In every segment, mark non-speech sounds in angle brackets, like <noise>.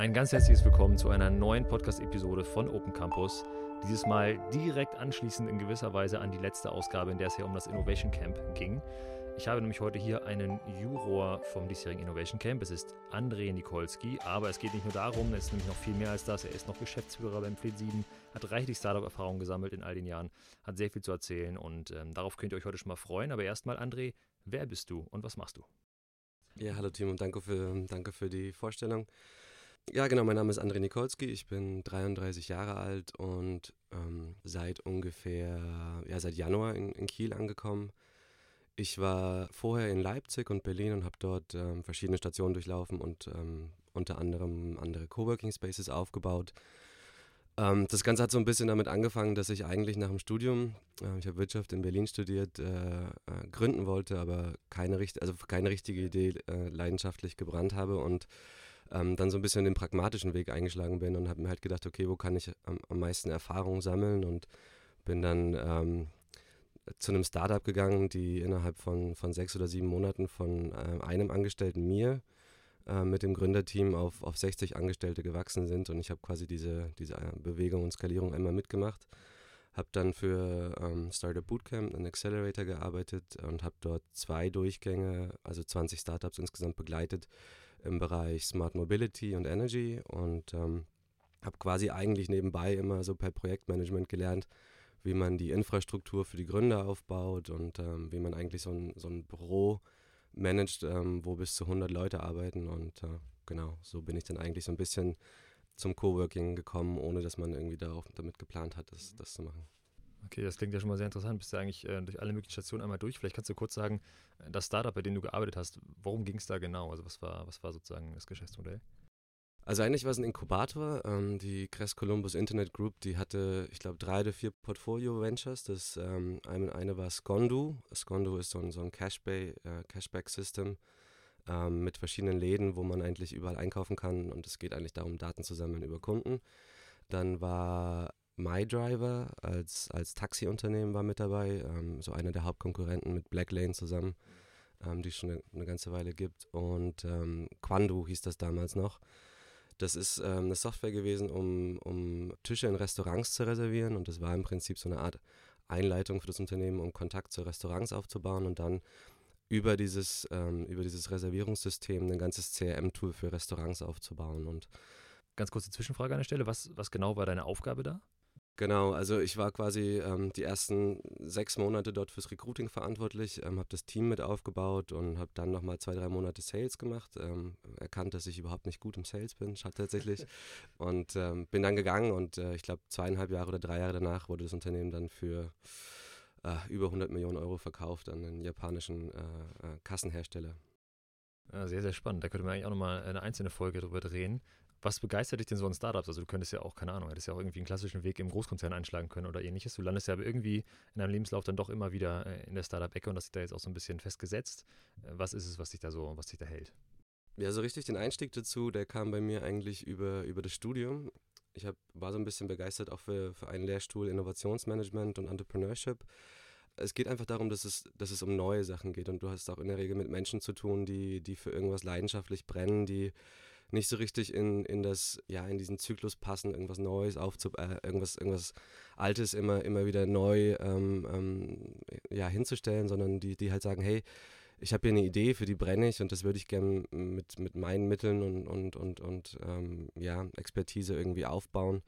Ein ganz herzliches Willkommen zu einer neuen Podcast-Episode von Open Campus. Dieses Mal direkt anschließend in gewisser Weise an die letzte Ausgabe, in der es ja um das Innovation Camp ging. Ich habe nämlich heute hier einen Juror vom diesjährigen Innovation Camp. Es ist André Nikolski, aber es geht nicht nur darum, es ist nämlich noch viel mehr als das. Er ist noch Geschäftsführer beim Fleet 7, hat reichlich Startup-Erfahrung gesammelt in all den Jahren, hat sehr viel zu erzählen und ähm, darauf könnt ihr euch heute schon mal freuen. Aber erstmal, André, wer bist du und was machst du? Ja, hallo Team und danke für, danke für die Vorstellung. Ja, genau, mein Name ist André Nikolski, ich bin 33 Jahre alt und ähm, seit ungefähr, ja, seit Januar in, in Kiel angekommen ich war vorher in Leipzig und Berlin und habe dort ähm, verschiedene Stationen durchlaufen und ähm, unter anderem andere Coworking Spaces aufgebaut. Ähm, das Ganze hat so ein bisschen damit angefangen, dass ich eigentlich nach dem Studium, äh, ich habe Wirtschaft in Berlin studiert, äh, äh, gründen wollte, aber keine, also keine richtige Idee äh, leidenschaftlich gebrannt habe und ähm, dann so ein bisschen den pragmatischen Weg eingeschlagen bin und habe mir halt gedacht, okay, wo kann ich am, am meisten Erfahrung sammeln und bin dann ähm, zu einem Startup gegangen, die innerhalb von, von sechs oder sieben Monaten von äh, einem Angestellten mir äh, mit dem Gründerteam auf, auf 60 Angestellte gewachsen sind. Und ich habe quasi diese, diese äh, Bewegung und Skalierung einmal mitgemacht. Habe dann für ähm, Startup Bootcamp, einen Accelerator gearbeitet und habe dort zwei Durchgänge, also 20 Startups insgesamt begleitet im Bereich Smart Mobility und Energy und ähm, habe quasi eigentlich nebenbei immer so per Projektmanagement gelernt, wie man die Infrastruktur für die Gründer aufbaut und ähm, wie man eigentlich so ein, so ein Büro managt, ähm, wo bis zu 100 Leute arbeiten. Und äh, genau, so bin ich dann eigentlich so ein bisschen zum Coworking gekommen, ohne dass man irgendwie darauf, damit geplant hat, das, das zu machen. Okay, das klingt ja schon mal sehr interessant. Bist du eigentlich äh, durch alle möglichen Stationen einmal durch? Vielleicht kannst du kurz sagen, äh, das Startup, bei dem du gearbeitet hast, worum ging es da genau? Also was war, was war sozusagen das Geschäftsmodell? Also eigentlich war es ein Inkubator. Ähm, die Crest Columbus Internet Group, die hatte, ich glaube, drei oder vier Portfolio-Ventures. Das ähm, eine, eine war Scondu. Scondu ist so ein, so ein Cashbay, äh, Cashback-System ähm, mit verschiedenen Läden, wo man eigentlich überall einkaufen kann. Und es geht eigentlich darum, Daten zu sammeln über Kunden. Dann war MyDriver als, als Taxiunternehmen war mit dabei, ähm, so einer der Hauptkonkurrenten mit Blacklane zusammen, ähm, die es schon eine, eine, ganze Weile gibt. Und ähm, Quandu hieß das damals noch. Das ist ähm, eine Software gewesen, um, um Tische in Restaurants zu reservieren und das war im Prinzip so eine Art Einleitung für das Unternehmen, um Kontakt zu Restaurants aufzubauen und dann über dieses, ähm, über dieses Reservierungssystem ein ganzes CRM-Tool für Restaurants aufzubauen. Und Ganz kurze Zwischenfrage an der Stelle. Was, was genau war deine Aufgabe da? Genau, also ich war quasi ähm, die ersten sechs Monate dort fürs Recruiting verantwortlich, ähm, habe das Team mit aufgebaut und habe dann nochmal zwei, drei Monate Sales gemacht. Ähm, erkannt, dass ich überhaupt nicht gut im Sales bin, tatsächlich. <laughs> und ähm, bin dann gegangen und äh, ich glaube zweieinhalb Jahre oder drei Jahre danach wurde das Unternehmen dann für äh, über 100 Millionen Euro verkauft an einen japanischen äh, äh Kassenhersteller. Ja, sehr, sehr spannend. Da könnte man eigentlich auch nochmal eine einzelne Folge drüber drehen. Was begeistert dich denn so an Startups? Also du könntest ja auch, keine Ahnung, hättest ja auch irgendwie einen klassischen Weg im Großkonzern einschlagen können oder ähnliches. Du landest ja aber irgendwie in deinem Lebenslauf dann doch immer wieder äh, in der Startup-Ecke und das ist da jetzt auch so ein bisschen festgesetzt. Äh, was ist es, was dich da so, was dich da hält? Ja, so richtig den Einstieg dazu, der kam bei mir eigentlich über, über das Studium. Ich hab, war so ein bisschen begeistert auch für, für einen Lehrstuhl Innovationsmanagement und Entrepreneurship es geht einfach darum, dass es, dass es um neue Sachen geht und du hast auch in der Regel mit Menschen zu tun, die, die für irgendwas leidenschaftlich brennen, die nicht so richtig in, in das, ja, in diesen Zyklus passen, irgendwas Neues aufzu, äh, irgendwas, irgendwas Altes immer, immer wieder neu ähm, ähm, ja, hinzustellen, sondern die, die halt sagen, hey, ich habe hier eine Idee, für die brenne ich und das würde ich gerne mit, mit meinen Mitteln und, und, und, und ähm, ja, Expertise irgendwie aufbauen.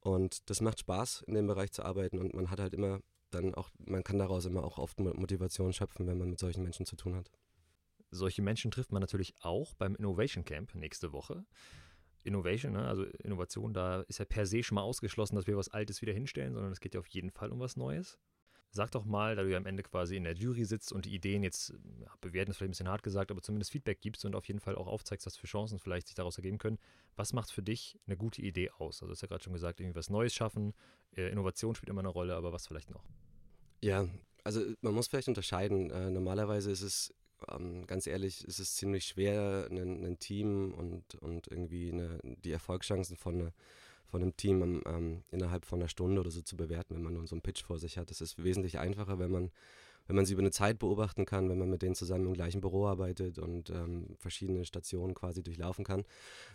Und das macht Spaß, in dem Bereich zu arbeiten und man hat halt immer dann auch, man kann daraus immer auch oft Motivation schöpfen, wenn man mit solchen Menschen zu tun hat. Solche Menschen trifft man natürlich auch beim Innovation Camp nächste Woche. Innovation, ne? also Innovation, da ist ja per se schon mal ausgeschlossen, dass wir was Altes wieder hinstellen, sondern es geht ja auf jeden Fall um was Neues. Sag doch mal, da du ja am Ende quasi in der Jury sitzt und die Ideen jetzt, ja, bewerten ist vielleicht ein bisschen hart gesagt, aber zumindest Feedback gibst und auf jeden Fall auch aufzeigst, was für Chancen vielleicht sich daraus ergeben können. Was macht für dich eine gute Idee aus? Also, du hast ja gerade schon gesagt, irgendwie was Neues schaffen, äh, Innovation spielt immer eine Rolle, aber was vielleicht noch? Ja, also man muss vielleicht unterscheiden. Äh, normalerweise ist es ähm, ganz ehrlich, ist es ziemlich schwer, ein, Team und, und irgendwie eine, die Erfolgschancen von, eine, von einem Team ähm, innerhalb von einer Stunde oder so zu bewerten, wenn man nur so einen Pitch vor sich hat. Es ist wesentlich einfacher, wenn man wenn man sie über eine Zeit beobachten kann, wenn man mit denen zusammen im gleichen Büro arbeitet und ähm, verschiedene Stationen quasi durchlaufen kann.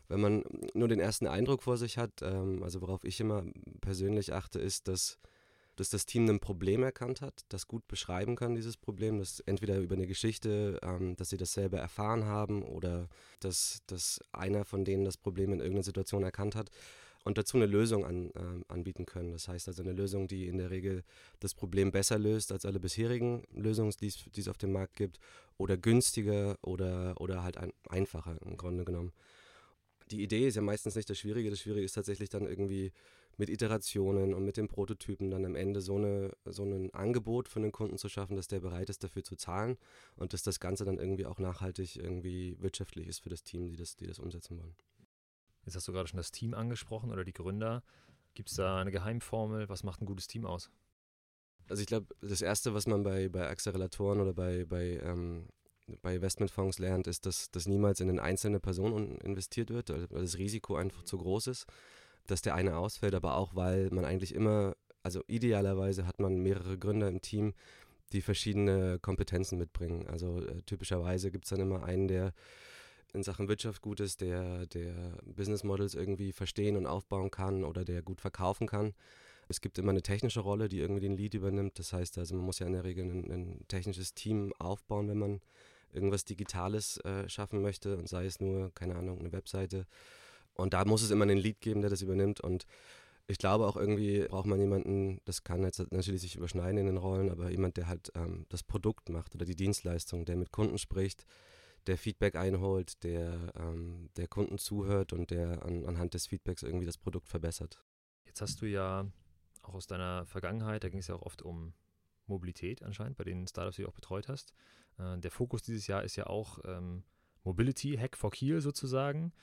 Wenn man nur den ersten Eindruck vor sich hat, ähm, also worauf ich immer persönlich achte, ist, dass dass das Team ein Problem erkannt hat, das gut beschreiben kann, dieses Problem, das entweder über eine Geschichte, ähm, dass sie das selber erfahren haben oder dass, dass einer von denen das Problem in irgendeiner Situation erkannt hat und dazu eine Lösung an, äh, anbieten können. Das heißt also eine Lösung, die in der Regel das Problem besser löst als alle bisherigen Lösungen, die es auf dem Markt gibt oder günstiger oder, oder halt ein, einfacher im Grunde genommen. Die Idee ist ja meistens nicht das Schwierige. Das Schwierige ist tatsächlich dann irgendwie mit Iterationen und mit den Prototypen dann am Ende so, eine, so ein Angebot für den Kunden zu schaffen, dass der bereit ist, dafür zu zahlen und dass das Ganze dann irgendwie auch nachhaltig irgendwie wirtschaftlich ist für das Team, die das, die das umsetzen wollen. Jetzt hast du gerade schon das Team angesprochen oder die Gründer. Gibt es da eine Geheimformel? Was macht ein gutes Team aus? Also ich glaube, das Erste, was man bei, bei Acceleratoren oder bei, bei, ähm, bei Investmentfonds lernt, ist, dass, dass niemals in eine einzelne Person investiert wird, weil das Risiko einfach zu groß ist dass der eine ausfällt, aber auch, weil man eigentlich immer, also idealerweise hat man mehrere Gründer im Team, die verschiedene Kompetenzen mitbringen. Also äh, typischerweise gibt es dann immer einen, der in Sachen Wirtschaft gut ist, der, der Business Models irgendwie verstehen und aufbauen kann oder der gut verkaufen kann. Es gibt immer eine technische Rolle, die irgendwie den Lead übernimmt. Das heißt also, man muss ja in der Regel ein, ein technisches Team aufbauen, wenn man irgendwas Digitales äh, schaffen möchte und sei es nur, keine Ahnung, eine Webseite und da muss es immer einen Lead geben, der das übernimmt. Und ich glaube auch irgendwie braucht man jemanden, das kann jetzt natürlich sich überschneiden in den Rollen, aber jemand, der halt ähm, das Produkt macht oder die Dienstleistung, der mit Kunden spricht, der Feedback einholt, der ähm, der Kunden zuhört und der an, anhand des Feedbacks irgendwie das Produkt verbessert. Jetzt hast du ja auch aus deiner Vergangenheit, da ging es ja auch oft um Mobilität anscheinend, bei den Startups, die du auch betreut hast. Äh, der Fokus dieses Jahr ist ja auch ähm, Mobility, Hack for Kiel sozusagen.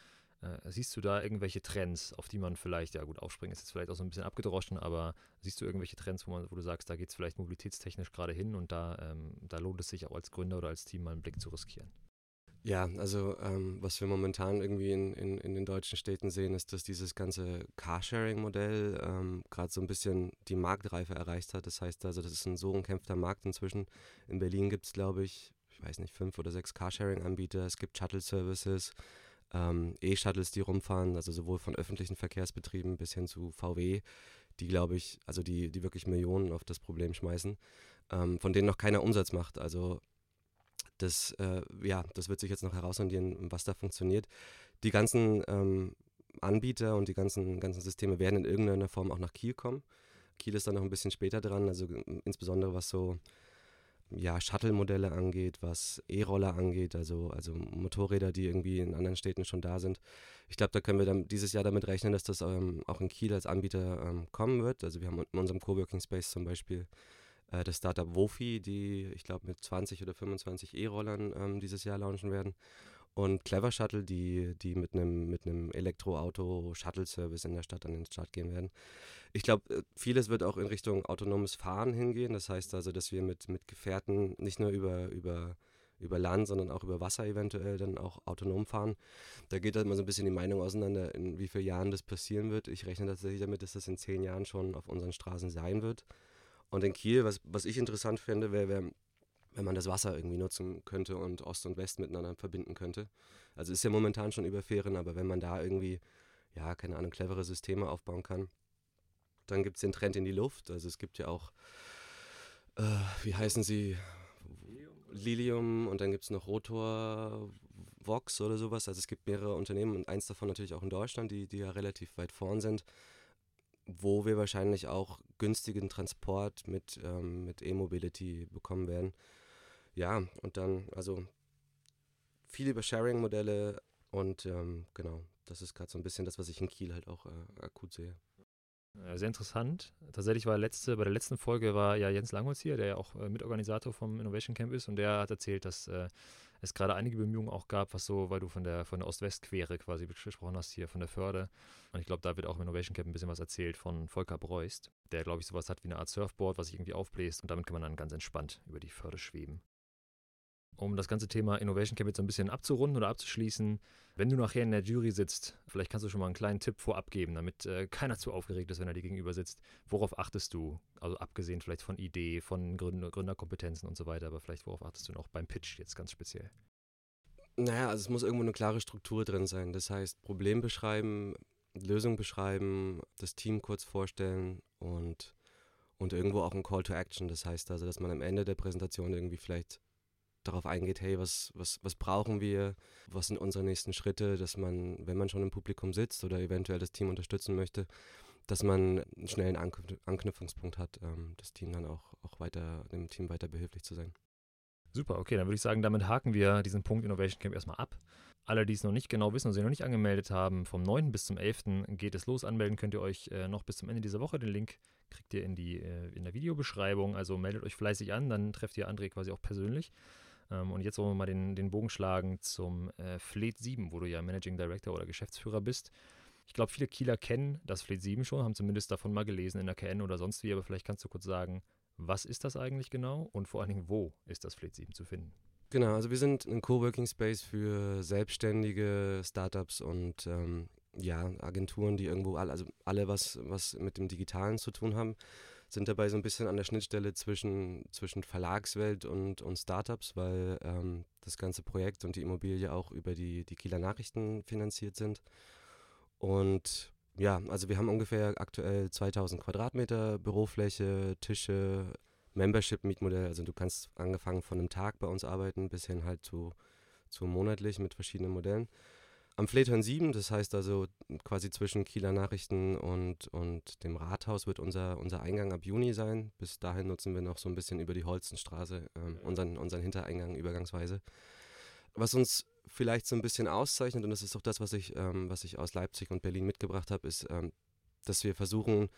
Äh, siehst du da irgendwelche Trends, auf die man vielleicht, ja gut, aufspringen ist jetzt vielleicht auch so ein bisschen abgedroschen, aber siehst du irgendwelche Trends, wo, man, wo du sagst, da geht es vielleicht mobilitätstechnisch gerade hin und da, ähm, da lohnt es sich auch als Gründer oder als Team mal einen Blick zu riskieren? Ja, also ähm, was wir momentan irgendwie in, in, in, den deutschen Städten sehen, ist, dass dieses ganze Carsharing-Modell ähm, gerade so ein bisschen die Marktreife erreicht hat. Das heißt also, das ist ein so umkämpfter Markt inzwischen. In Berlin gibt es, glaube ich, ich weiß nicht, fünf oder sechs Carsharing-Anbieter. Es gibt Shuttle-Services ähm, E-Shuttles, die rumfahren, also sowohl von öffentlichen Verkehrsbetrieben bis hin zu VW, die glaube ich, also die, die wirklich Millionen auf das Problem schmeißen, ähm, von denen noch keiner Umsatz macht. Also das, äh, ja, das wird sich jetzt noch herausfinden, was da funktioniert. Die ganzen ähm, Anbieter und die ganzen, ganzen Systeme werden in irgendeiner Form auch nach Kiel kommen. Kiel ist dann noch ein bisschen später dran, also insbesondere was so ja, Shuttle-Modelle angeht, was E-Roller angeht, also, also Motorräder, die irgendwie in anderen Städten schon da sind. Ich glaube, da können wir dann dieses Jahr damit rechnen, dass das ähm, auch in Kiel als Anbieter ähm, kommen wird. Also wir haben in unserem Coworking Space zum Beispiel äh, das Startup Wofi, die ich glaube mit 20 oder 25 E-Rollern ähm, dieses Jahr launchen werden und Clever Shuttle, die, die mit einem mit Elektroauto-Shuttle-Service in der Stadt an den Start gehen werden. Ich glaube, äh, vieles wird auch in Richtung autonomes Fahren hingehen. Das heißt also, dass wir mit, mit Gefährten nicht nur über, über, über Land, sondern auch über Wasser eventuell dann auch autonom fahren. Da geht halt mal so ein bisschen die Meinung auseinander, in wie vielen Jahren das passieren wird. Ich rechne tatsächlich damit, dass das in zehn Jahren schon auf unseren Straßen sein wird. Und in Kiel, was, was ich interessant fände, wäre wär wenn man das Wasser irgendwie nutzen könnte und Ost und West miteinander verbinden könnte. Also ist ja momentan schon über Fähren, aber wenn man da irgendwie, ja, keine Ahnung, clevere Systeme aufbauen kann, dann gibt es den Trend in die Luft. Also es gibt ja auch, äh, wie heißen sie? Lilium und dann gibt es noch Rotor, Vox oder sowas. Also es gibt mehrere Unternehmen und eins davon natürlich auch in Deutschland, die, die ja relativ weit vorn sind, wo wir wahrscheinlich auch günstigen Transport mit, ähm, mit E-Mobility bekommen werden ja, und dann, also viel über Sharing-Modelle und ähm, genau, das ist gerade so ein bisschen das, was ich in Kiel halt auch äh, akut sehe. Sehr interessant. Tatsächlich war letzte, bei der letzten Folge war ja Jens Langholz hier, der ja auch äh, Mitorganisator vom Innovation Camp ist und der hat erzählt, dass äh, es gerade einige Bemühungen auch gab, was so, weil du von der von der Ost-West-Quere quasi gesprochen hast hier, von der Förde. Und ich glaube, da wird auch im Innovation Camp ein bisschen was erzählt von Volker Breust, der, glaube ich, sowas hat wie eine Art Surfboard, was sich irgendwie aufbläst und damit kann man dann ganz entspannt über die Förde schweben. Um das ganze Thema Innovation Camp jetzt so ein bisschen abzurunden oder abzuschließen, wenn du nachher in der Jury sitzt, vielleicht kannst du schon mal einen kleinen Tipp vorab geben, damit äh, keiner zu aufgeregt ist, wenn er dir gegenüber sitzt. Worauf achtest du? Also abgesehen vielleicht von Idee, von Gründer, Gründerkompetenzen und so weiter, aber vielleicht worauf achtest du noch beim Pitch jetzt ganz speziell? Naja, also es muss irgendwo eine klare Struktur drin sein. Das heißt, Problem beschreiben, Lösung beschreiben, das Team kurz vorstellen und, und irgendwo auch ein Call to Action. Das heißt also, dass man am Ende der Präsentation irgendwie vielleicht darauf eingeht, hey, was, was, was brauchen wir, was sind unsere nächsten Schritte, dass man, wenn man schon im Publikum sitzt oder eventuell das Team unterstützen möchte, dass man einen schnellen Anknüpfungspunkt hat, ähm, das Team dann auch, auch weiter, dem Team weiter behilflich zu sein. Super, okay, dann würde ich sagen, damit haken wir diesen Punkt Innovation Camp erstmal ab. Alle, die es noch nicht genau wissen und sich noch nicht angemeldet haben, vom 9. bis zum 11. geht es los. Anmelden könnt ihr euch äh, noch bis zum Ende dieser Woche. Den Link kriegt ihr in, die, äh, in der Videobeschreibung. Also meldet euch fleißig an, dann trefft ihr André quasi auch persönlich. Ähm, und jetzt wollen wir mal den, den Bogen schlagen zum äh, Fleet 7, wo du ja Managing Director oder Geschäftsführer bist. Ich glaube, viele Kieler kennen das Fleet 7 schon, haben zumindest davon mal gelesen in der KN oder sonst wie, aber vielleicht kannst du kurz sagen, was ist das eigentlich genau und vor allen Dingen, wo ist das Fleet 7 zu finden? Genau, also wir sind ein Coworking Space für selbstständige Startups und ähm, ja, Agenturen, die irgendwo alle, also alle was, was mit dem Digitalen zu tun haben sind dabei so ein bisschen an der Schnittstelle zwischen, zwischen Verlagswelt und, und Startups, weil ähm, das ganze Projekt und die Immobilie auch über die, die Kieler Nachrichten finanziert sind. Und ja, also wir haben ungefähr aktuell 2000 Quadratmeter Bürofläche, Tische, Membership-Mietmodell. Also du kannst angefangen von einem Tag bei uns arbeiten bis hin halt zu, zu monatlich mit verschiedenen Modellen am Fleetern 7, das heißt also quasi zwischen Kieler Nachrichten und, und dem Rathaus wird unser, unser Eingang ab Juni sein. Bis dahin nutzen wir noch so ein bisschen über die Holzenstraße ähm, unseren, unseren Hintereingang übergangsweise. Was uns vielleicht so ein bisschen auszeichnet, und das ist auch das, was ich, ähm, was ich aus Leipzig und Berlin mitgebracht habe, ist, ähm, dass wir versuchen,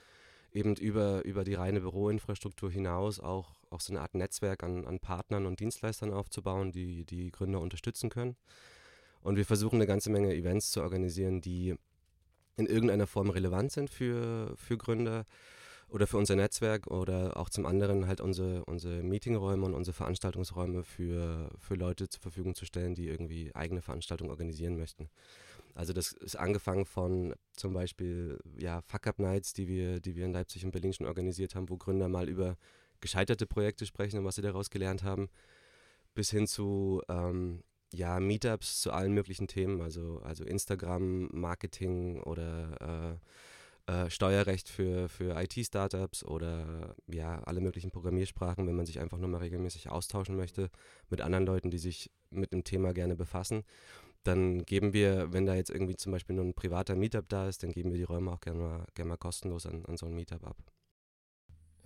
eben über, über die reine Büroinfrastruktur hinaus auch, auch so eine Art Netzwerk an, an Partnern und Dienstleistern aufzubauen, die die Gründer unterstützen können. Und wir versuchen eine ganze Menge Events zu organisieren, die in irgendeiner Form relevant sind für, für Gründer oder für unser Netzwerk oder auch zum anderen halt unsere, unsere Meetingräume und unsere Veranstaltungsräume für, für Leute zur Verfügung zu stellen, die irgendwie eigene Veranstaltungen organisieren möchten. Also das ist angefangen von zum Beispiel ja, Fuck-Up-Nights, die wir, die wir in Leipzig und Berlin schon organisiert haben, wo Gründer mal über gescheiterte Projekte sprechen und was sie daraus gelernt haben, bis hin zu ähm, ja, Meetups zu allen möglichen Themen, also, also Instagram, Marketing oder äh, äh, Steuerrecht für, für IT-Startups oder ja, alle möglichen Programmiersprachen, wenn man sich einfach nur mal regelmäßig austauschen möchte mit anderen Leuten, die sich mit dem Thema gerne befassen. Dann geben wir, wenn da jetzt irgendwie zum Beispiel nur ein privater Meetup da ist, dann geben wir die Räume auch gerne mal, gerne mal kostenlos an, an so ein Meetup ab.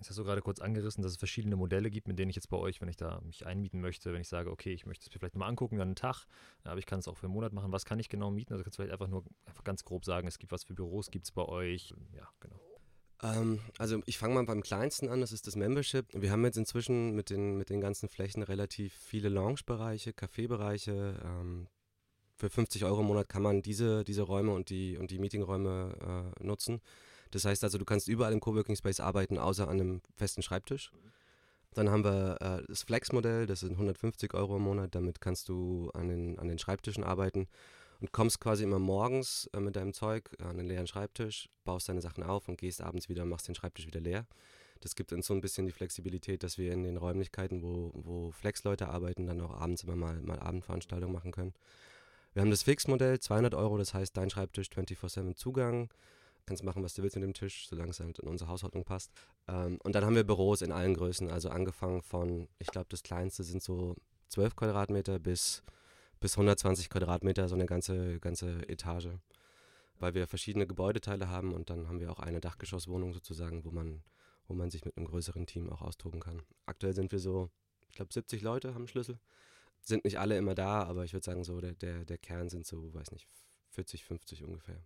Jetzt hast du gerade kurz angerissen, dass es verschiedene Modelle gibt, mit denen ich jetzt bei euch, wenn ich da mich einmieten möchte, wenn ich sage, okay, ich möchte es mir vielleicht mal angucken, dann einen Tag, aber ich kann es auch für einen Monat machen. Was kann ich genau mieten? Also kannst du vielleicht einfach nur einfach ganz grob sagen, es gibt was für Büros, gibt es bei euch? Ja, genau. Ähm, also ich fange mal beim kleinsten an, das ist das Membership. Wir haben jetzt inzwischen mit den, mit den ganzen Flächen relativ viele Lounge-Bereiche, Café-Bereiche. Ähm, für 50 Euro im Monat kann man diese, diese Räume und die, und die Meetingräume äh, nutzen. Das heißt also, du kannst überall im Coworking Space arbeiten, außer an einem festen Schreibtisch. Dann haben wir äh, das Flex-Modell, das sind 150 Euro im Monat. Damit kannst du an den, an den Schreibtischen arbeiten und kommst quasi immer morgens äh, mit deinem Zeug an den leeren Schreibtisch, baust deine Sachen auf und gehst abends wieder und machst den Schreibtisch wieder leer. Das gibt uns so ein bisschen die Flexibilität, dass wir in den Räumlichkeiten, wo, wo Flex-Leute arbeiten, dann auch abends immer mal, mal Abendveranstaltungen machen können. Wir haben das Fix-Modell, 200 Euro, das heißt dein Schreibtisch 24-7 Zugang kannst machen, was du willst mit dem Tisch, solange es halt in unsere Haushaltung passt. Ähm, und dann haben wir Büros in allen Größen, also angefangen von, ich glaube, das kleinste sind so 12 Quadratmeter bis, bis 120 Quadratmeter, so eine ganze, ganze Etage. Weil wir verschiedene Gebäudeteile haben und dann haben wir auch eine Dachgeschosswohnung sozusagen, wo man, wo man sich mit einem größeren Team auch austoben kann. Aktuell sind wir so, ich glaube, 70 Leute haben Schlüssel. Sind nicht alle immer da, aber ich würde sagen, so der, der, der Kern sind so, weiß nicht, 40, 50 ungefähr.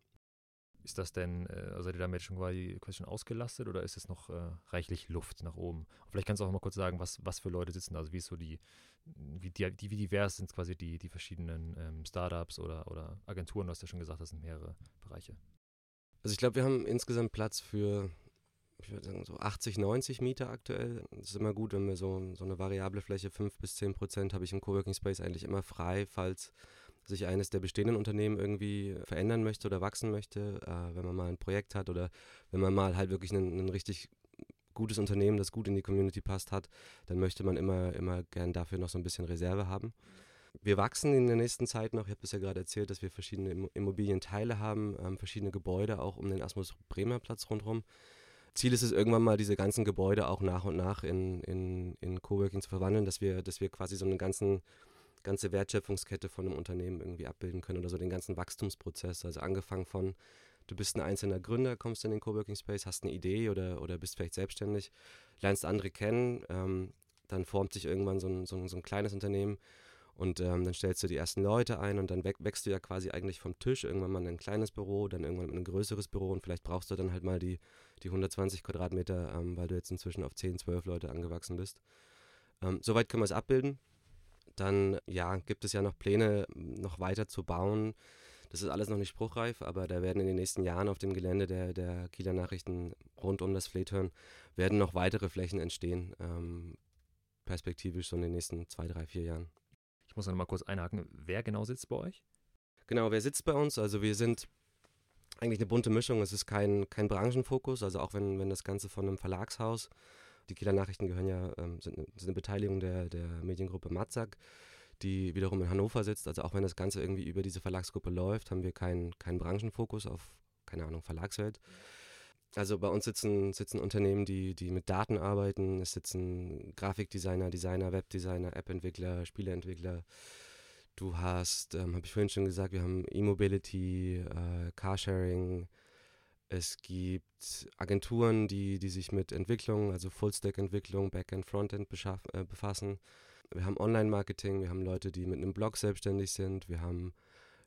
Ist das denn, äh, seid ihr damit schon quasi, quasi schon ausgelastet oder ist es noch äh, reichlich Luft nach oben? Und vielleicht kannst du auch mal kurz sagen, was, was für Leute sitzen, also wie ist so die, wie, die, wie divers sind quasi die, die verschiedenen ähm, Startups oder, oder Agenturen, du hast ja schon gesagt, das sind mehrere Bereiche. Also ich glaube, wir haben insgesamt Platz für ich würde sagen, so 80, 90 Mieter aktuell. Das ist immer gut, wenn wir so, so eine variable Fläche, 5 bis 10 Prozent, habe ich im Coworking Space eigentlich immer frei, falls sich eines der bestehenden Unternehmen irgendwie verändern möchte oder wachsen möchte, äh, wenn man mal ein Projekt hat oder wenn man mal halt wirklich ein, richtig gutes Unternehmen, das gut in die Community passt, hat, dann möchte man immer, immer gern dafür noch so ein bisschen Reserve haben. Wir wachsen in der nächsten Zeit noch. Ich habe es ja gerade erzählt, dass wir verschiedene Immobilienteile haben, ähm, verschiedene Gebäude auch um den Asmus Bremer Platz rundherum. Ziel ist es irgendwann mal, diese ganzen Gebäude auch nach und nach in, in, in Coworking zu verwandeln, dass wir, dass wir quasi so eine ganzen, ganze Wertschöpfungskette von einem Unternehmen irgendwie abbilden können oder so den ganzen Wachstumsprozess. Also angefangen von, du bist ein einzelner Gründer, kommst in den Coworking Space, hast eine Idee oder, oder bist vielleicht selbstständig, lernst andere kennen, ähm, dann formt sich irgendwann so ein, so ein, so ein kleines Unternehmen und ähm, dann stellst du die ersten Leute ein und dann wächst du ja quasi eigentlich vom Tisch irgendwann mal in ein kleines Büro, dann irgendwann in ein größeres Büro und vielleicht brauchst du dann halt mal die, die 120 Quadratmeter, ähm, weil du jetzt inzwischen auf 10, 12 Leute angewachsen bist. Ähm, soweit können wir es abbilden. Dann ja, gibt es ja noch Pläne, noch weiter zu bauen. Das ist alles noch nicht spruchreif, aber da werden in den nächsten Jahren auf dem Gelände der, der Kieler Nachrichten rund um das Fleethörn werden noch weitere Flächen entstehen, ähm, perspektivisch so in den nächsten zwei, drei, vier Jahren. Ich muss noch mal kurz einhaken. Wer genau sitzt bei euch? Genau, wer sitzt bei uns? Also wir sind eigentlich eine bunte Mischung. Es ist kein, kein Branchenfokus, also auch wenn, wenn das Ganze von einem Verlagshaus, die Kieler Nachrichten gehören ja, ähm, sind, sind eine Beteiligung der, der Mediengruppe Matzak, die wiederum in Hannover sitzt. Also auch wenn das Ganze irgendwie über diese Verlagsgruppe läuft, haben wir keinen kein Branchenfokus auf, keine Ahnung, Verlagswelt. Also bei uns sitzen, sitzen Unternehmen, die, die mit Daten arbeiten. Es sitzen Grafikdesigner, Designer, Webdesigner, App-Entwickler, Spieleentwickler. Du hast, ähm, habe ich vorhin schon gesagt, wir haben E-Mobility, äh, Carsharing. Es gibt Agenturen, die, die sich mit Entwicklung, also Full-Stack-Entwicklung, Backend, Frontend äh, befassen. Wir haben Online-Marketing, wir haben Leute, die mit einem Blog selbstständig sind, wir haben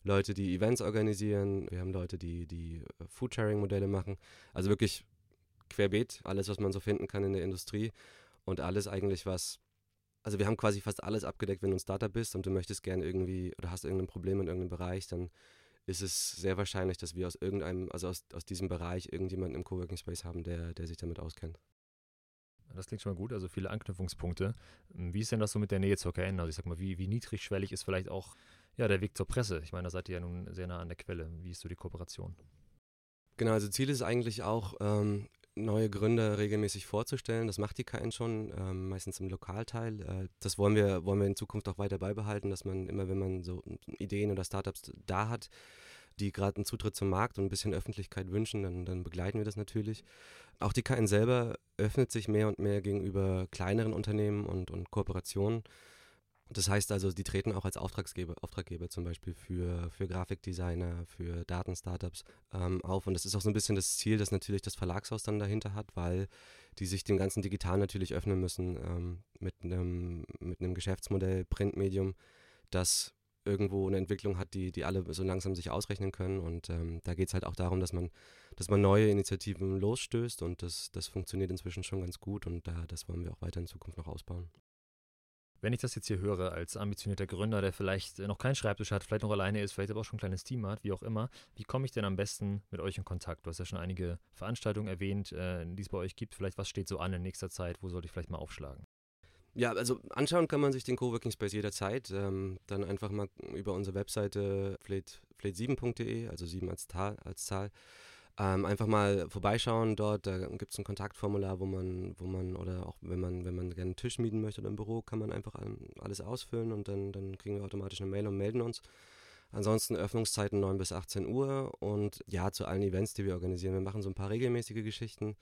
Leute, die Events organisieren, wir haben Leute, die, die äh, Foodsharing-Modelle machen. Also wirklich querbeet, alles, was man so finden kann in der Industrie und alles eigentlich, was also wir haben quasi fast alles abgedeckt, wenn du ein Startup bist und du möchtest gerne irgendwie oder hast irgendein Problem in irgendeinem Bereich, dann ist es sehr wahrscheinlich, dass wir aus irgendeinem, also aus, aus diesem Bereich irgendjemanden im Coworking Space haben, der, der sich damit auskennt. Das klingt schon mal gut, also viele Anknüpfungspunkte. Wie ist denn das so mit der Nähe zur KN? Also ich sag mal, wie, wie niedrigschwellig ist vielleicht auch ja, der Weg zur Presse. Ich meine, da seid ihr ja nun sehr nah an der Quelle. Wie ist so die Kooperation? Genau, also Ziel ist eigentlich auch, ähm, neue Gründer regelmäßig vorzustellen. Das macht die KN schon, ähm, meistens im Lokalteil. Äh, das wollen wir, wollen wir in Zukunft auch weiter beibehalten, dass man immer, wenn man so Ideen oder Startups da hat, die gerade einen Zutritt zum Markt und ein bisschen Öffentlichkeit wünschen, dann, dann begleiten wir das natürlich. Auch die KN selber öffnet sich mehr und mehr gegenüber kleineren Unternehmen und, und Kooperationen. Das heißt also, die treten auch als Auftragsgeber, Auftraggeber zum Beispiel für, für Grafikdesigner, für Datenstartups ähm, auf. Und das ist auch so ein bisschen das Ziel, das natürlich das Verlagshaus dann dahinter hat, weil die sich dem ganzen Digital natürlich öffnen müssen ähm, mit einem mit einem Geschäftsmodell, Printmedium, das irgendwo eine Entwicklung hat, die, die alle so langsam sich ausrechnen können. Und ähm, da geht es halt auch darum, dass man, dass man neue Initiativen losstößt und das, das funktioniert inzwischen schon ganz gut und da, das wollen wir auch weiter in Zukunft noch ausbauen. Wenn ich das jetzt hier höre, als ambitionierter Gründer, der vielleicht noch keinen Schreibtisch hat, vielleicht noch alleine ist, vielleicht aber auch schon ein kleines Team hat, wie auch immer, wie komme ich denn am besten mit euch in Kontakt? Du hast ja schon einige Veranstaltungen erwähnt, äh, die es bei euch gibt. Vielleicht was steht so an in nächster Zeit? Wo sollte ich vielleicht mal aufschlagen? Ja, also anschauen kann man sich den Coworking Space jederzeit. Ähm, dann einfach mal über unsere Webseite fleet7.de, also 7 als, Zahl, als Zahl ähm, einfach mal vorbeischauen dort, da gibt es ein Kontaktformular, wo man, wo man, oder auch wenn man, wenn man gerne einen Tisch mieten möchte oder ein Büro, kann man einfach alles ausfüllen und dann, dann kriegen wir automatisch eine Mail und melden uns. Ansonsten Öffnungszeiten 9 bis 18 Uhr und ja, zu allen Events, die wir organisieren. Wir machen so ein paar regelmäßige Geschichten,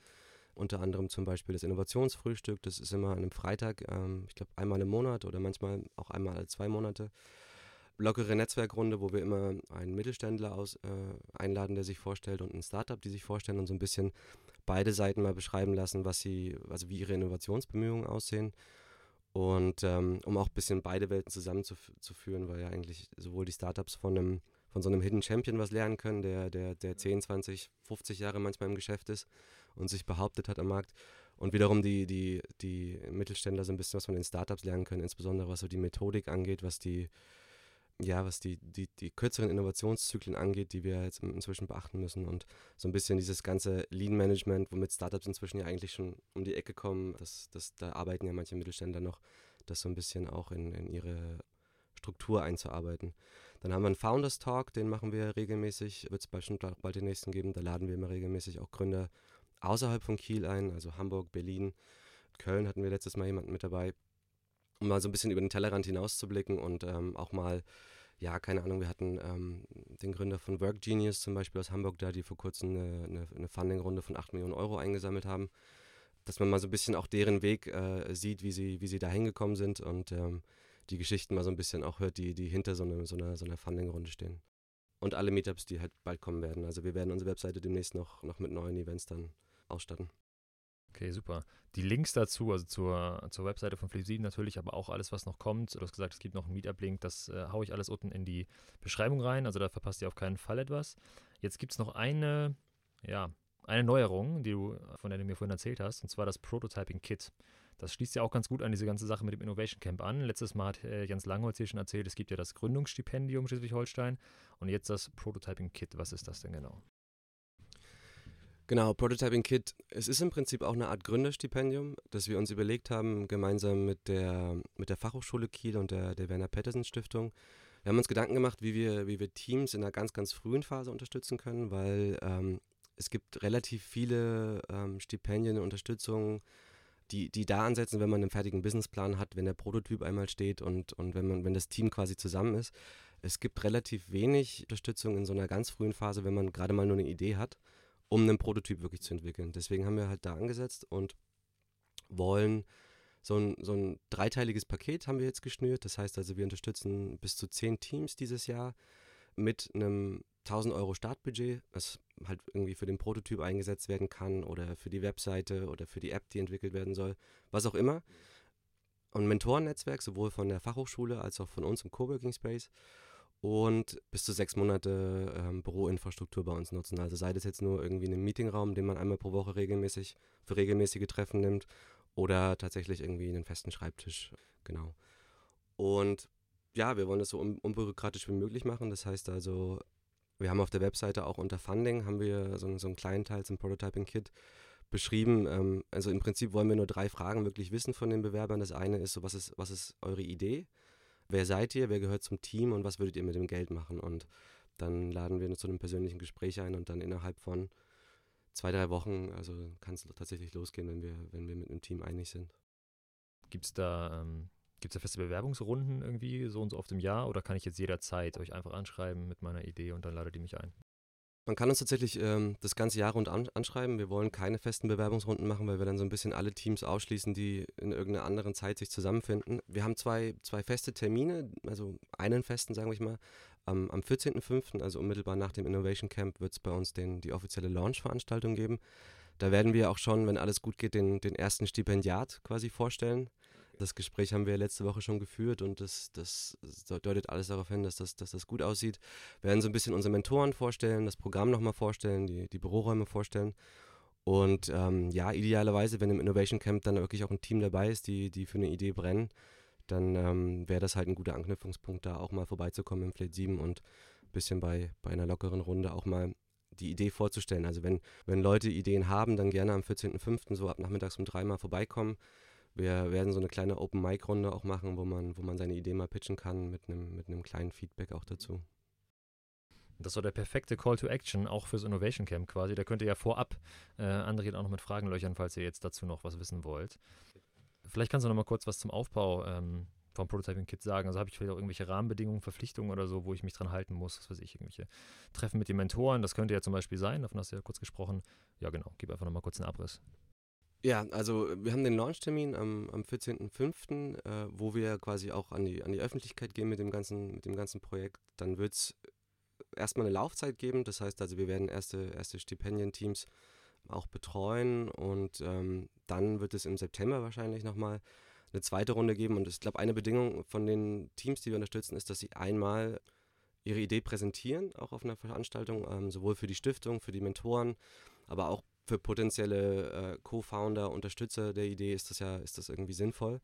unter anderem zum Beispiel das Innovationsfrühstück, das ist immer an einem Freitag, ähm, ich glaube einmal im Monat oder manchmal auch einmal alle zwei Monate lockere Netzwerkrunde, wo wir immer einen Mittelständler aus, äh, einladen, der sich vorstellt und ein Startup, die sich vorstellen und so ein bisschen beide Seiten mal beschreiben lassen, was sie, also wie ihre Innovationsbemühungen aussehen. Und ähm, um auch ein bisschen beide Welten zusammenzuführen, weil ja eigentlich sowohl die Startups von einem von so einem Hidden Champion was lernen können, der, der, der 10, 20, 50 Jahre manchmal im Geschäft ist und sich behauptet hat am Markt. Und wiederum die, die, die Mittelständler so ein bisschen was von den Startups lernen können, insbesondere was so die Methodik angeht, was die, ja, was die, die, die kürzeren Innovationszyklen angeht, die wir jetzt inzwischen beachten müssen und so ein bisschen dieses ganze Lean-Management, womit Startups inzwischen ja eigentlich schon um die Ecke kommen, das, das, da arbeiten ja manche Mittelständler noch, das so ein bisschen auch in, in ihre Struktur einzuarbeiten. Dann haben wir einen Founders Talk, den machen wir regelmäßig, wird es bestimmt bald den nächsten geben, da laden wir immer regelmäßig auch Gründer außerhalb von Kiel ein, also Hamburg, Berlin, Köln hatten wir letztes Mal jemanden mit dabei, um mal so ein bisschen über den Tellerrand hinauszublicken und ähm, auch mal, ja, keine Ahnung, wir hatten ähm, den Gründer von Work Genius zum Beispiel aus Hamburg da, die vor kurzem eine, eine, eine Funding-Runde von 8 Millionen Euro eingesammelt haben, dass man mal so ein bisschen auch deren Weg äh, sieht, wie sie, wie sie da hingekommen sind und ähm, die Geschichten mal so ein bisschen auch hört, die, die hinter so, eine, so einer, so einer Funding-Runde stehen. Und alle Meetups, die halt bald kommen werden. Also wir werden unsere Webseite demnächst noch, noch mit neuen Events dann ausstatten. Okay, super. Die Links dazu, also zur, zur Webseite von Flip7 natürlich, aber auch alles, was noch kommt. Du hast gesagt, es gibt noch einen Meetup-Link, das äh, haue ich alles unten in die Beschreibung rein. Also da verpasst ihr auf keinen Fall etwas. Jetzt gibt es noch eine, ja, eine Neuerung, die du, von der du mir vorhin erzählt hast, und zwar das Prototyping Kit. Das schließt ja auch ganz gut an diese ganze Sache mit dem Innovation Camp an. Letztes Mal hat äh, Jens Langholz hier schon erzählt, es gibt ja das Gründungsstipendium Schleswig-Holstein und jetzt das Prototyping Kit. Was ist das denn genau? Genau, Prototyping Kit. Es ist im Prinzip auch eine Art Gründerstipendium, das wir uns überlegt haben, gemeinsam mit der, mit der Fachhochschule Kiel und der, der Werner Pettersen Stiftung. Wir haben uns Gedanken gemacht, wie wir, wie wir Teams in einer ganz, ganz frühen Phase unterstützen können, weil ähm, es gibt relativ viele ähm, Stipendien und Unterstützungen, die, die da ansetzen, wenn man einen fertigen Businessplan hat, wenn der Prototyp einmal steht und, und wenn, man, wenn das Team quasi zusammen ist. Es gibt relativ wenig Unterstützung in so einer ganz frühen Phase, wenn man gerade mal nur eine Idee hat um einen Prototyp wirklich zu entwickeln. Deswegen haben wir halt da angesetzt und wollen so ein, so ein dreiteiliges Paket haben wir jetzt geschnürt. Das heißt also, wir unterstützen bis zu zehn Teams dieses Jahr mit einem 1000 Euro Startbudget, das halt irgendwie für den Prototyp eingesetzt werden kann oder für die Webseite oder für die App, die entwickelt werden soll, was auch immer. Und Mentorennetzwerk, sowohl von der Fachhochschule als auch von uns im Coworking Space und bis zu sechs Monate ähm, Büroinfrastruktur bei uns nutzen. Also sei das jetzt nur irgendwie ein Meetingraum, den man einmal pro Woche regelmäßig für regelmäßige Treffen nimmt oder tatsächlich irgendwie einen festen Schreibtisch. Genau. Und ja, wir wollen das so un unbürokratisch wie möglich machen. Das heißt also, wir haben auf der Webseite auch unter Funding haben wir so, so einen kleinen Teil zum Prototyping Kit beschrieben. Ähm, also im Prinzip wollen wir nur drei Fragen wirklich wissen von den Bewerbern. Das eine ist so, was ist, was ist eure Idee? Wer seid ihr, wer gehört zum Team und was würdet ihr mit dem Geld machen? Und dann laden wir zu einem persönlichen Gespräch ein und dann innerhalb von zwei, drei Wochen, also kann es tatsächlich losgehen, wenn wir, wenn wir mit einem Team einig sind. Gibt es da, ähm, da feste Bewerbungsrunden irgendwie so und so oft im Jahr oder kann ich jetzt jederzeit euch einfach anschreiben mit meiner Idee und dann ladet ihr mich ein? Man kann uns tatsächlich ähm, das ganze Jahr rund an, anschreiben. Wir wollen keine festen Bewerbungsrunden machen, weil wir dann so ein bisschen alle Teams ausschließen, die in irgendeiner anderen Zeit sich zusammenfinden. Wir haben zwei, zwei feste Termine, also einen festen, sagen wir mal. Ähm, am 14.05., also unmittelbar nach dem Innovation Camp, wird es bei uns den, die offizielle Launch-Veranstaltung geben. Da werden wir auch schon, wenn alles gut geht, den, den ersten Stipendiat quasi vorstellen. Das Gespräch haben wir letzte Woche schon geführt und das, das, deutet alles darauf hin, dass das, dass das gut aussieht. Wir werden so ein bisschen unsere Mentoren vorstellen, das Programm nochmal vorstellen, die, die Büroräume vorstellen. Und ähm, ja, idealerweise, wenn im Innovation Camp dann wirklich auch ein Team dabei ist, die, die für eine Idee brennen, dann ähm, wäre das halt ein guter Anknüpfungspunkt, da auch mal vorbeizukommen im Fleet 7 und ein bisschen bei, bei einer lockeren Runde auch mal die Idee vorzustellen. Also wenn, wenn Leute Ideen haben, dann gerne am 14.05. so ab nachmittags um drei mal vorbeikommen. Wir werden so eine kleine Open-Mic-Runde auch machen, wo man, wo man seine Idee mal pitchen kann mit einem mit kleinen Feedback auch dazu. Das war der perfekte Call to Action, auch fürs Innovation Camp quasi. Da könnt ihr ja vorab äh, André auch noch mit Fragen löchern, falls ihr jetzt dazu noch was wissen wollt. Vielleicht kannst du noch mal kurz was zum Aufbau ähm, vom Prototyping Kit sagen. Also habe ich vielleicht auch irgendwelche Rahmenbedingungen, Verpflichtungen oder so, wo ich mich dran halten muss, was weiß ich, irgendwelche Treffen mit den Mentoren, das könnte ja zum Beispiel sein, davon hast du ja kurz gesprochen. Ja, genau, gib einfach noch mal kurz einen Abriss. Ja, also wir haben den Launchtermin am, am 14.05., äh, wo wir quasi auch an die, an die Öffentlichkeit gehen mit dem ganzen, mit dem ganzen Projekt. Dann wird es erstmal eine Laufzeit geben, das heißt also, wir werden erste, erste Stipendienteams auch betreuen und ähm, dann wird es im September wahrscheinlich nochmal eine zweite Runde geben. Und ich glaube, eine Bedingung von den Teams, die wir unterstützen, ist, dass sie einmal ihre Idee präsentieren, auch auf einer Veranstaltung, ähm, sowohl für die Stiftung, für die Mentoren, aber auch für potenzielle äh, Co-Founder, Unterstützer der Idee ist das ja ist das irgendwie sinnvoll.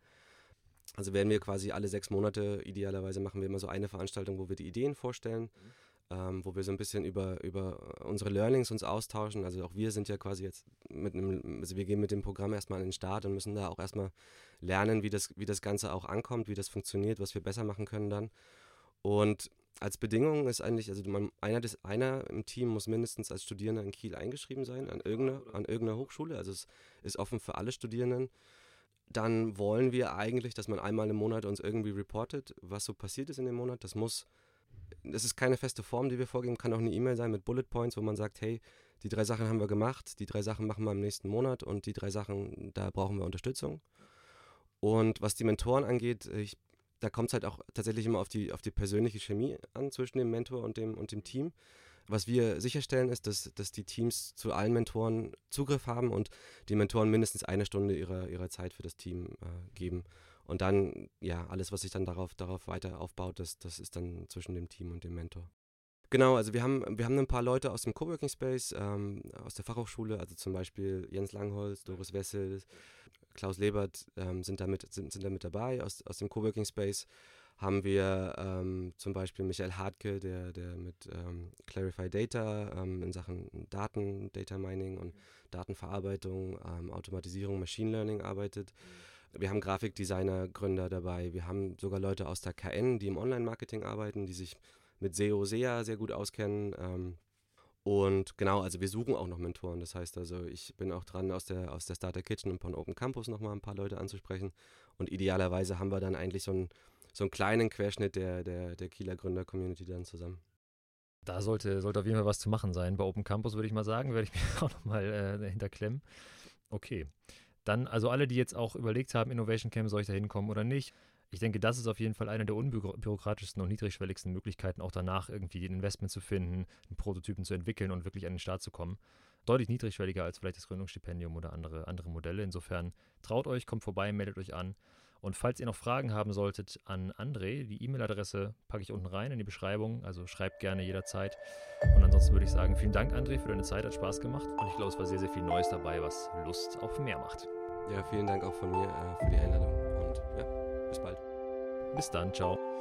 Also werden wir quasi alle sechs Monate, idealerweise machen wir immer so eine Veranstaltung, wo wir die Ideen vorstellen, ähm, wo wir so ein bisschen über, über unsere Learnings uns austauschen. Also auch wir sind ja quasi jetzt mit einem, also wir gehen mit dem Programm erstmal an den Start und müssen da auch erstmal lernen, wie das, wie das Ganze auch ankommt, wie das funktioniert, was wir besser machen können dann. Und als Bedingung ist eigentlich, also man, einer, des, einer im Team muss mindestens als Studierender in Kiel eingeschrieben sein, an irgendeiner, an irgendeiner Hochschule. Also es ist offen für alle Studierenden dann wollen wir eigentlich, dass man einmal im Monat uns irgendwie reportet, was so passiert ist in dem Monat. Das muss, das ist keine feste Form, die wir vorgeben, kann auch eine E-Mail sein mit Bullet Points, wo man sagt, hey, die drei Sachen haben wir gemacht, die drei Sachen machen wir im nächsten Monat und die drei Sachen, da brauchen wir Unterstützung. Und was die Mentoren angeht, ich, da kommt es halt auch tatsächlich immer auf die, auf die persönliche Chemie an zwischen dem Mentor und dem, und dem Team. Was wir sicherstellen, ist, dass, dass die Teams zu allen Mentoren Zugriff haben und die Mentoren mindestens eine Stunde ihrer, ihrer Zeit für das Team äh, geben. Und dann, ja, alles, was sich dann darauf, darauf weiter aufbaut, das, das ist dann zwischen dem Team und dem Mentor. Genau, also wir haben, wir haben ein paar Leute aus dem Coworking Space, ähm, aus der Fachhochschule, also zum Beispiel Jens Langholz, Doris Wessel, Klaus Lebert ähm, sind, da mit, sind, sind da mit dabei aus, aus dem Coworking Space haben wir ähm, zum Beispiel Michael Hartke, der, der mit ähm, Clarify Data ähm, in Sachen Daten, Data Mining und Datenverarbeitung, ähm, Automatisierung, Machine Learning arbeitet. Wir haben Grafikdesigner, Gründer dabei. Wir haben sogar Leute aus der KN, die im Online-Marketing arbeiten, die sich mit SEO, SEA sehr gut auskennen. Ähm, und genau, also wir suchen auch noch Mentoren. Das heißt also, ich bin auch dran, aus der, aus der Starter Kitchen und von Open Campus nochmal ein paar Leute anzusprechen. Und idealerweise haben wir dann eigentlich so ein so einen kleinen Querschnitt der, der, der Kieler Gründer-Community dann zusammen. Da sollte, sollte auf jeden Fall was zu machen sein. Bei Open Campus würde ich mal sagen, werde ich <laughs> mir auch nochmal äh, dahinter klemmen. Okay. Dann, also alle, die jetzt auch überlegt haben, Innovation Camp, soll ich da hinkommen oder nicht? Ich denke, das ist auf jeden Fall eine der unbürokratischsten und niedrigschwelligsten Möglichkeiten, auch danach irgendwie ein Investment zu finden, einen Prototypen zu entwickeln und wirklich an den Start zu kommen. Deutlich niedrigschwelliger als vielleicht das Gründungsstipendium oder andere, andere Modelle. Insofern traut euch, kommt vorbei, meldet euch an. Und falls ihr noch Fragen haben solltet an André, die E-Mail-Adresse packe ich unten rein in die Beschreibung. Also schreibt gerne jederzeit. Und ansonsten würde ich sagen, vielen Dank, André, für deine Zeit. Hat Spaß gemacht. Und ich glaube, es war sehr, sehr viel Neues dabei, was Lust auf mehr macht. Ja, vielen Dank auch von mir äh, für die Einladung. Und ja. Bis dann. Ciao.